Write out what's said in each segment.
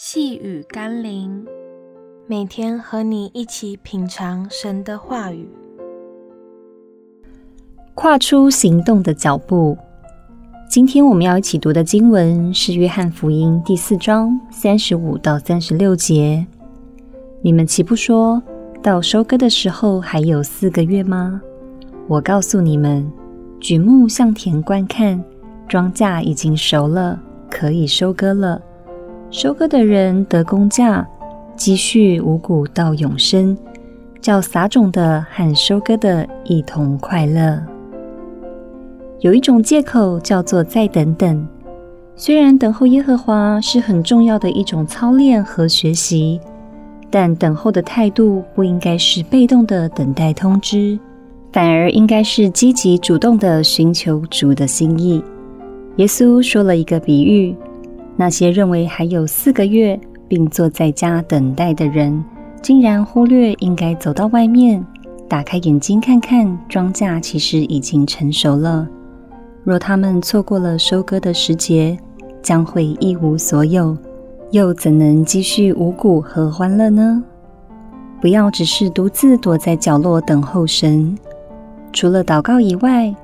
细雨甘霖，每天和你一起品尝神的话语，跨出行动的脚步。今天我们要一起读的经文是《约翰福音》第四章三十五到三十六节。你们岂不说到收割的时候还有四个月吗？我告诉你们，举目向田观看，庄稼已经熟了，可以收割了。收割的人得工价，积蓄五谷到永生，叫撒种的和收割的一同快乐。有一种借口叫做再等等，虽然等候耶和华是很重要的一种操练和学习，但等候的态度不应该是被动的等待通知，反而应该是积极主动的寻求主的心意。耶稣说了一个比喻。那些认为还有四个月，并坐在家等待的人，竟然忽略应该走到外面，打开眼睛看看，庄稼其实已经成熟了。若他们错过了收割的时节，将会一无所有，又怎能积蓄五谷和欢乐呢？不要只是独自躲在角落等候神，除了祷告以外，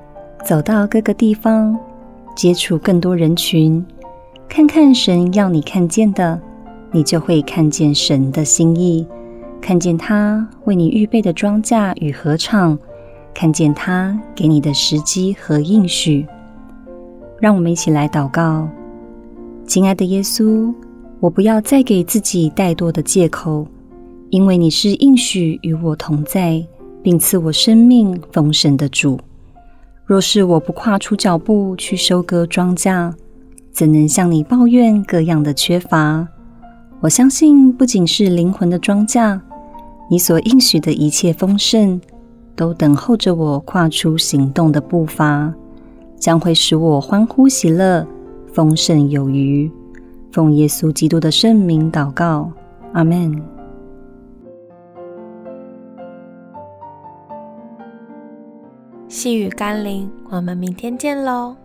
走到各个地方，接触更多人群。看看神要你看见的，你就会看见神的心意，看见他为你预备的庄稼与合唱，看见他给你的时机和应许。让我们一起来祷告，亲爱的耶稣，我不要再给自己怠惰的借口，因为你是应许与我同在，并赐我生命丰盛的主。若是我不跨出脚步去收割庄稼，怎能向你抱怨各样的缺乏？我相信，不仅是灵魂的庄稼，你所应许的一切丰盛，都等候着我跨出行动的步伐，将会使我欢呼喜乐，丰盛有余。奉耶稣基督的圣名祷告，阿门。细雨甘霖，我们明天见喽。